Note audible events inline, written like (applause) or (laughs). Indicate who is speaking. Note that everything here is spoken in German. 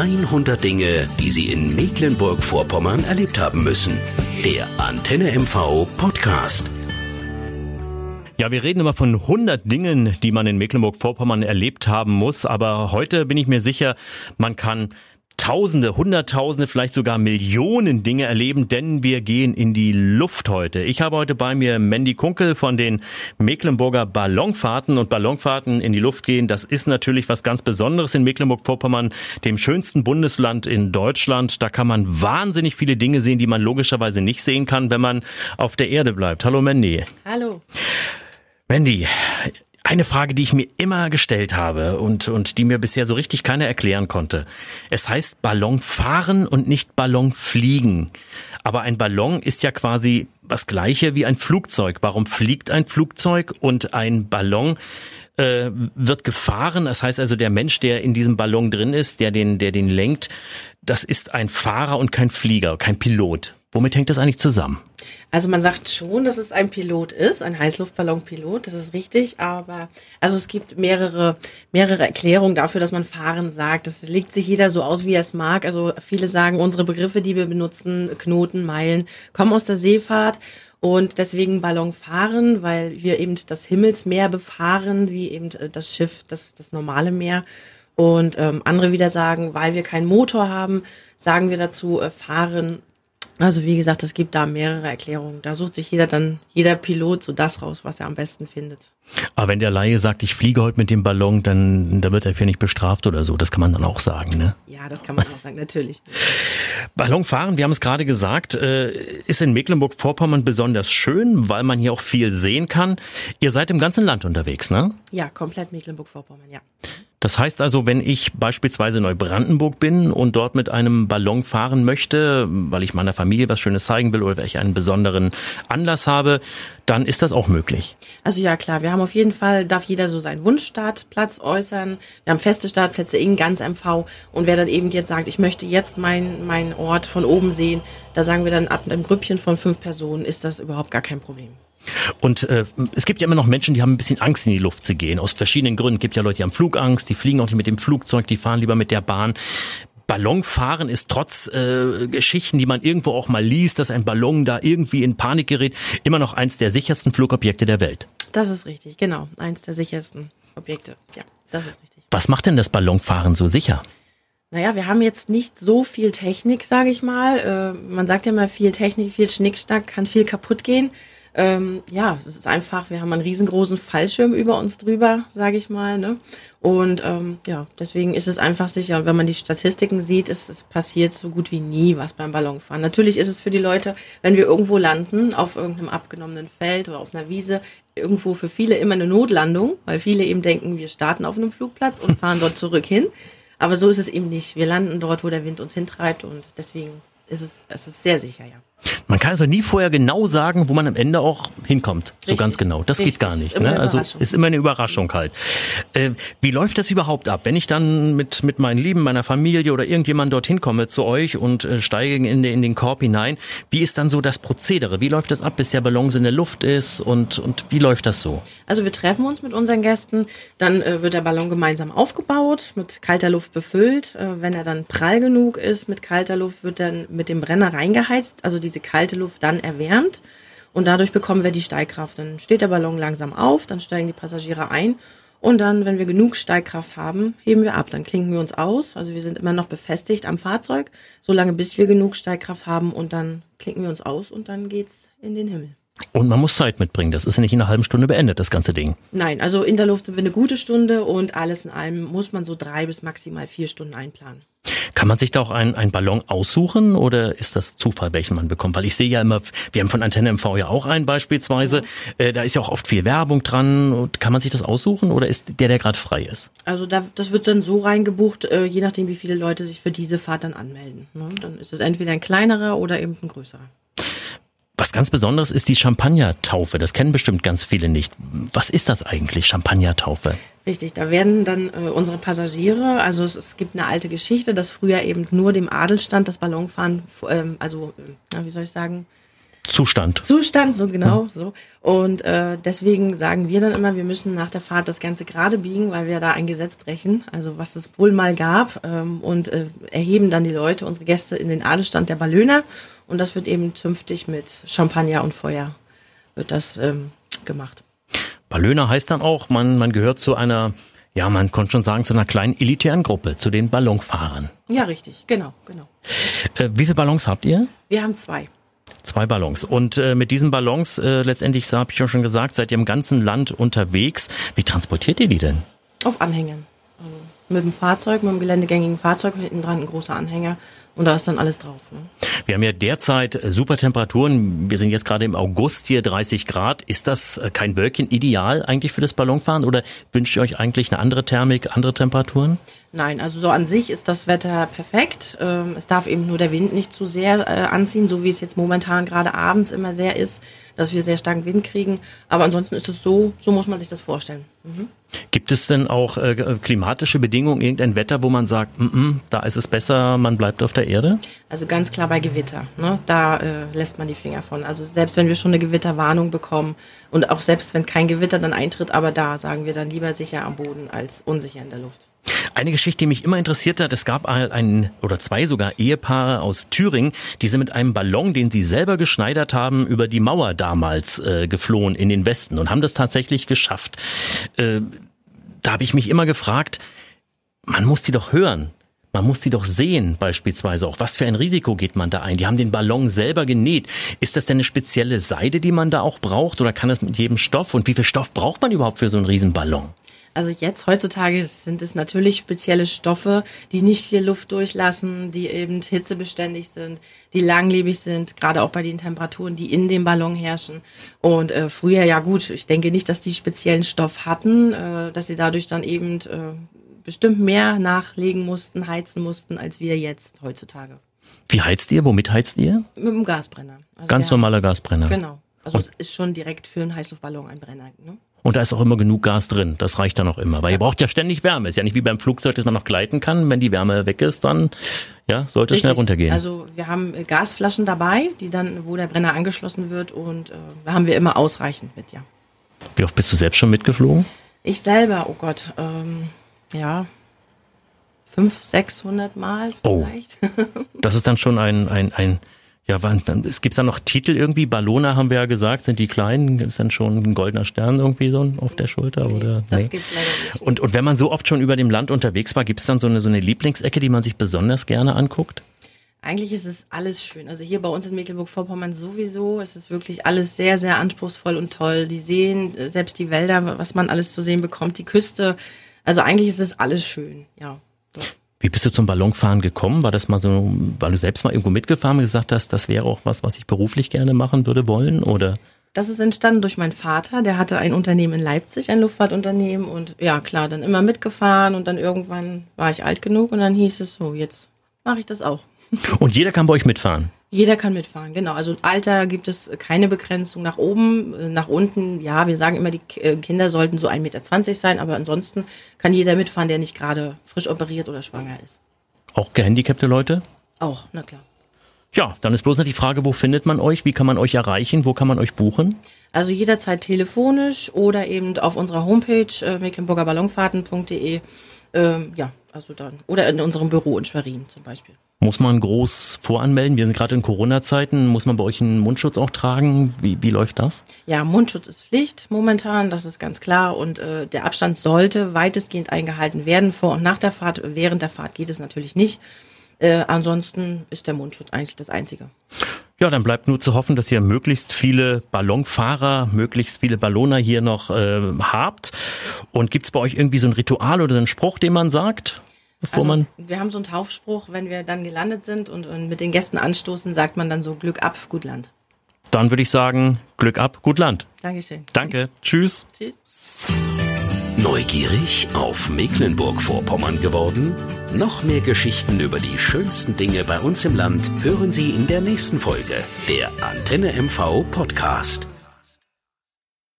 Speaker 1: 100 Dinge, die Sie in Mecklenburg-Vorpommern erlebt haben müssen. Der Antenne MV Podcast.
Speaker 2: Ja, wir reden immer von 100 Dingen, die man in Mecklenburg-Vorpommern erlebt haben muss. Aber heute bin ich mir sicher, man kann Tausende, Hunderttausende, vielleicht sogar Millionen Dinge erleben, denn wir gehen in die Luft heute. Ich habe heute bei mir Mandy Kunkel von den Mecklenburger Ballonfahrten und Ballonfahrten in die Luft gehen. Das ist natürlich was ganz Besonderes in Mecklenburg-Vorpommern, dem schönsten Bundesland in Deutschland. Da kann man wahnsinnig viele Dinge sehen, die man logischerweise nicht sehen kann, wenn man auf der Erde bleibt. Hallo Mandy.
Speaker 3: Hallo.
Speaker 2: Mandy, eine Frage, die ich mir immer gestellt habe und, und die mir bisher so richtig keiner erklären konnte. Es heißt Ballon fahren und nicht Ballon fliegen. Aber ein Ballon ist ja quasi was gleiche wie ein Flugzeug. Warum fliegt ein Flugzeug und ein Ballon äh, wird gefahren? Das heißt also, der Mensch, der in diesem Ballon drin ist, der den, der den lenkt, das ist ein Fahrer und kein Flieger, kein Pilot. Womit hängt das eigentlich zusammen?
Speaker 3: Also man sagt schon, dass es ein Pilot ist, ein Heißluftballonpilot, das ist richtig, aber also es gibt mehrere, mehrere Erklärungen dafür, dass man fahren sagt. Das legt sich jeder so aus, wie er es mag. Also viele sagen, unsere Begriffe, die wir benutzen, Knoten, Meilen, kommen aus der Seefahrt und deswegen Ballon fahren, weil wir eben das Himmelsmeer befahren, wie eben das Schiff, das, das normale Meer. Und ähm, andere wieder sagen, weil wir keinen Motor haben, sagen wir dazu äh, fahren also wie gesagt, es gibt da mehrere Erklärungen. Da sucht sich jeder dann, jeder Pilot so das raus, was er am besten findet.
Speaker 2: Aber wenn der Laie sagt, ich fliege heute mit dem Ballon, dann da wird er für nicht bestraft oder so. Das kann man dann auch sagen, ne?
Speaker 3: Ja, das kann man auch sagen, natürlich. (laughs)
Speaker 2: Ballonfahren, wir haben es gerade gesagt, äh, ist in Mecklenburg-Vorpommern besonders schön, weil man hier auch viel sehen kann. Ihr seid im ganzen Land unterwegs, ne?
Speaker 3: Ja, komplett Mecklenburg-Vorpommern, ja.
Speaker 2: Das heißt also, wenn ich beispielsweise Neubrandenburg bin und dort mit einem Ballon fahren möchte, weil ich meiner Familie was Schönes zeigen will oder weil ich einen besonderen Anlass habe, dann ist das auch möglich.
Speaker 3: Also ja, klar, wir haben auf jeden Fall, darf jeder so seinen Wunschstartplatz äußern. Wir haben feste Startplätze in ganz MV und wer dann eben jetzt sagt, ich möchte jetzt meinen mein Ort von oben sehen, da sagen wir dann ab einem Grüppchen von fünf Personen ist das überhaupt gar kein Problem.
Speaker 2: Und äh, es gibt ja immer noch Menschen, die haben ein bisschen Angst, in die Luft zu gehen. Aus verschiedenen Gründen. Es gibt ja Leute, die haben Flugangst, die fliegen auch nicht mit dem Flugzeug, die fahren lieber mit der Bahn. Ballonfahren ist trotz äh, Geschichten, die man irgendwo auch mal liest, dass ein Ballon da irgendwie in Panik gerät, immer noch eins der sichersten Flugobjekte der Welt.
Speaker 3: Das ist richtig, genau. Eins der sichersten Objekte. Ja, das ist richtig.
Speaker 2: Was macht denn das Ballonfahren so sicher?
Speaker 3: Naja, wir haben jetzt nicht so viel Technik, sage ich mal. Äh, man sagt ja immer, viel Technik, viel Schnickschnack kann viel kaputt gehen. Ähm, ja, es ist einfach, wir haben einen riesengroßen Fallschirm über uns drüber, sage ich mal. Ne? Und ähm, ja, deswegen ist es einfach sicher. wenn man die Statistiken sieht, ist es passiert so gut wie nie was beim Ballonfahren. Natürlich ist es für die Leute, wenn wir irgendwo landen, auf irgendeinem abgenommenen Feld oder auf einer Wiese, irgendwo für viele immer eine Notlandung, weil viele eben denken, wir starten auf einem Flugplatz und fahren dort zurück hin. Aber so ist es eben nicht. Wir landen dort, wo der Wind uns hintreibt und deswegen ist es, es ist sehr sicher, ja.
Speaker 2: Man kann also nie vorher genau sagen, wo man am Ende auch hinkommt. Richtig. So ganz genau. Das Richtig. geht gar nicht. Ne? Also ist immer eine Überraschung halt. Äh, wie läuft das überhaupt ab? Wenn ich dann mit, mit meinen Lieben, meiner Familie oder irgendjemand dorthin komme zu euch und äh, steige in, den, in den Korb hinein, wie ist dann so das Prozedere? Wie läuft das ab, bis der Ballon in der Luft ist und, und wie läuft das so?
Speaker 3: Also wir treffen uns mit unseren Gästen, dann äh, wird der Ballon gemeinsam aufgebaut, mit kalter Luft befüllt. Äh, wenn er dann prall genug ist mit kalter Luft, wird dann mit dem Brenner reingeheizt. Also diese kalte kalte Luft dann erwärmt und dadurch bekommen wir die Steigkraft. Dann steht der Ballon langsam auf, dann steigen die Passagiere ein und dann, wenn wir genug Steigkraft haben, heben wir ab. Dann klinken wir uns aus. Also wir sind immer noch befestigt am Fahrzeug, solange bis wir genug Steigkraft haben und dann klinken wir uns aus und dann geht's in den Himmel.
Speaker 2: Und man muss Zeit mitbringen. Das ist nicht in einer halben Stunde beendet, das ganze Ding.
Speaker 3: Nein, also in der Luft sind wir eine gute Stunde und alles in allem muss man so drei bis maximal vier Stunden einplanen.
Speaker 2: Kann man sich da auch einen Ballon aussuchen oder ist das Zufall, welchen man bekommt? Weil ich sehe ja immer, wir haben von Antenne MV ja auch einen beispielsweise, äh, da ist ja auch oft viel Werbung dran. Und kann man sich das aussuchen oder ist der, der gerade frei ist?
Speaker 3: Also da, das wird dann so reingebucht, äh, je nachdem, wie viele Leute sich für diese Fahrt dann anmelden. Ne? Dann ist es entweder ein kleinerer oder eben ein größerer.
Speaker 2: Was ganz Besonderes ist die Champagnertaufe. Das kennen bestimmt ganz viele nicht. Was ist das eigentlich, Champagnertaufe?
Speaker 3: Richtig, da werden dann äh, unsere Passagiere, also es, es, gibt eine alte Geschichte, dass früher eben nur dem Adelstand das Ballonfahren, ähm, also, äh, wie soll ich sagen,
Speaker 2: Zustand.
Speaker 3: Zustand, so genau, so. Und äh, deswegen sagen wir dann immer, wir müssen nach der Fahrt das Ganze gerade biegen, weil wir da ein Gesetz brechen, also was es wohl mal gab, ähm, und äh, erheben dann die Leute, unsere Gäste, in den Adelstand der Ballöner. Und das wird eben zünftig mit Champagner und Feuer wird das ähm, gemacht.
Speaker 2: Ballöner heißt dann auch, man, man gehört zu einer, ja, man konnte schon sagen, zu einer kleinen elitären Gruppe, zu den Ballonfahrern.
Speaker 3: Ja, richtig, genau, genau.
Speaker 2: Äh, wie viele Ballons habt ihr?
Speaker 3: Wir haben zwei.
Speaker 2: Zwei Ballons. Und äh, mit diesen Ballons, äh, letztendlich, so habe ich ja schon gesagt, seid ihr im ganzen Land unterwegs. Wie transportiert ihr die denn?
Speaker 3: Auf Anhängern. Also mit dem Fahrzeug, mit dem geländegängigen Fahrzeug, hinten dran ein großer Anhänger. Und da ist dann alles drauf. Ne?
Speaker 2: Wir haben ja derzeit super Temperaturen. Wir sind jetzt gerade im August hier 30 Grad. Ist das äh, kein Wölkchen ideal eigentlich für das Ballonfahren oder wünscht ihr euch eigentlich eine andere Thermik, andere Temperaturen?
Speaker 3: Nein, also so an sich ist das Wetter perfekt. Ähm, es darf eben nur der Wind nicht zu sehr äh, anziehen, so wie es jetzt momentan gerade abends immer sehr ist, dass wir sehr starken Wind kriegen. Aber ansonsten ist es so, so muss man sich das vorstellen. Mhm.
Speaker 2: Gibt es denn auch äh, klimatische Bedingungen, irgendein Wetter, wo man sagt, mm -mm, da ist es besser, man bleibt auf der Erde?
Speaker 3: Also ganz klar bei Gewitter. Ne? Da äh, lässt man die Finger von. Also selbst wenn wir schon eine Gewitterwarnung bekommen und auch selbst wenn kein Gewitter dann eintritt, aber da sagen wir dann lieber sicher am Boden als unsicher in der Luft.
Speaker 2: Eine Geschichte, die mich immer interessiert hat, es gab ein oder zwei sogar Ehepaare aus Thüringen, die sind mit einem Ballon, den sie selber geschneidert haben, über die Mauer damals äh, geflohen in den Westen und haben das tatsächlich geschafft. Äh, da habe ich mich immer gefragt, man muss die doch hören. Man muss die doch sehen, beispielsweise auch. Was für ein Risiko geht man da ein? Die haben den Ballon selber genäht. Ist das denn eine spezielle Seide, die man da auch braucht? Oder kann das mit jedem Stoff? Und wie viel Stoff braucht man überhaupt für so einen Riesenballon?
Speaker 3: Also jetzt heutzutage sind es natürlich spezielle Stoffe, die nicht viel Luft durchlassen, die eben hitzebeständig sind, die langlebig sind, gerade auch bei den Temperaturen, die in dem Ballon herrschen. Und äh, früher, ja gut, ich denke nicht, dass die speziellen Stoff hatten, äh, dass sie dadurch dann eben äh, bestimmt mehr nachlegen mussten, heizen mussten, als wir jetzt heutzutage.
Speaker 2: Wie heizt ihr? Womit heizt ihr?
Speaker 3: Mit einem Gasbrenner.
Speaker 2: Also Ganz normaler Gasbrenner.
Speaker 3: Genau. Also Und es ist schon direkt für einen Heißluftballon ein Brenner. Ne?
Speaker 2: Und da ist auch immer genug Gas drin. Das reicht dann auch immer. Weil ihr braucht ja ständig Wärme. Ist ja nicht wie beim Flugzeug, dass man noch gleiten kann. Wenn die Wärme weg ist, dann ja, sollte es schnell runtergehen.
Speaker 3: Also wir haben äh, Gasflaschen dabei, die dann, wo der Brenner angeschlossen wird und äh, da haben wir immer ausreichend mit, ja.
Speaker 2: Wie oft bist du selbst schon mitgeflogen?
Speaker 3: Ich selber, oh Gott, ähm, ja, fünf, sechshundert Mal vielleicht.
Speaker 2: Oh, (laughs) das ist dann schon ein, ein, ein ja, es gibt dann noch Titel irgendwie. Ballona haben wir ja gesagt, sind die kleinen. Ist dann schon ein goldener Stern irgendwie so auf der Schulter nee, oder?
Speaker 3: Das nee. gibt's leider nicht.
Speaker 2: Und, und wenn man so oft schon über dem Land unterwegs war, gibt es dann so eine, so eine Lieblingsecke, die man sich besonders gerne anguckt?
Speaker 3: Eigentlich ist es alles schön. Also hier bei uns in Mecklenburg-Vorpommern sowieso. Es ist wirklich alles sehr, sehr anspruchsvoll und toll. Die Seen, selbst die Wälder, was man alles zu sehen bekommt, die Küste. Also eigentlich ist es alles schön, ja.
Speaker 2: Wie bist du zum Ballonfahren gekommen? War das mal so, weil du selbst mal irgendwo mitgefahren und gesagt hast, das wäre auch was, was ich beruflich gerne machen würde wollen, oder?
Speaker 3: Das ist entstanden durch meinen Vater. Der hatte ein Unternehmen in Leipzig, ein Luftfahrtunternehmen und ja, klar, dann immer mitgefahren und dann irgendwann war ich alt genug und dann hieß es so, jetzt mache ich das auch.
Speaker 2: Und jeder kann bei euch mitfahren?
Speaker 3: Jeder kann mitfahren, genau. Also Alter gibt es keine Begrenzung nach oben, nach unten. Ja, wir sagen immer, die äh, Kinder sollten so 1,20 Meter sein, aber ansonsten kann jeder mitfahren, der nicht gerade frisch operiert oder schwanger ist.
Speaker 2: Auch gehandicapte Leute?
Speaker 3: Auch, na klar.
Speaker 2: Ja, dann ist bloß noch die Frage, wo findet man euch? Wie kann man euch erreichen? Wo kann man euch buchen?
Speaker 3: Also jederzeit telefonisch oder eben auf unserer Homepage äh, mecklenburgerballonfahrten.de. Ähm, ja, also dann. Oder in unserem Büro in Schwerin zum Beispiel.
Speaker 2: Muss man groß voranmelden? Wir sind gerade in Corona-Zeiten. Muss man bei euch einen Mundschutz auch tragen? Wie, wie läuft das?
Speaker 3: Ja, Mundschutz ist Pflicht momentan, das ist ganz klar. Und äh, der Abstand sollte weitestgehend eingehalten werden vor und nach der Fahrt. Während der Fahrt geht es natürlich nicht. Äh, ansonsten ist der Mundschutz eigentlich das Einzige.
Speaker 2: Ja, dann bleibt nur zu hoffen, dass ihr möglichst viele Ballonfahrer, möglichst viele Balloner hier noch äh, habt. Und gibt's bei euch irgendwie so ein Ritual oder einen Spruch, den man sagt? Bevor
Speaker 3: also,
Speaker 2: man
Speaker 3: wir haben so einen Taufspruch, wenn wir dann gelandet sind und, und mit den Gästen anstoßen, sagt man dann so Glück ab, gut Land.
Speaker 2: Dann würde ich sagen, Glück ab, gut Land.
Speaker 3: Dankeschön.
Speaker 2: Danke. Tschüss.
Speaker 3: Tschüss.
Speaker 1: Neugierig auf Mecklenburg-Vorpommern geworden? Noch mehr Geschichten über die schönsten Dinge bei uns im Land hören Sie in der nächsten Folge der Antenne MV Podcast.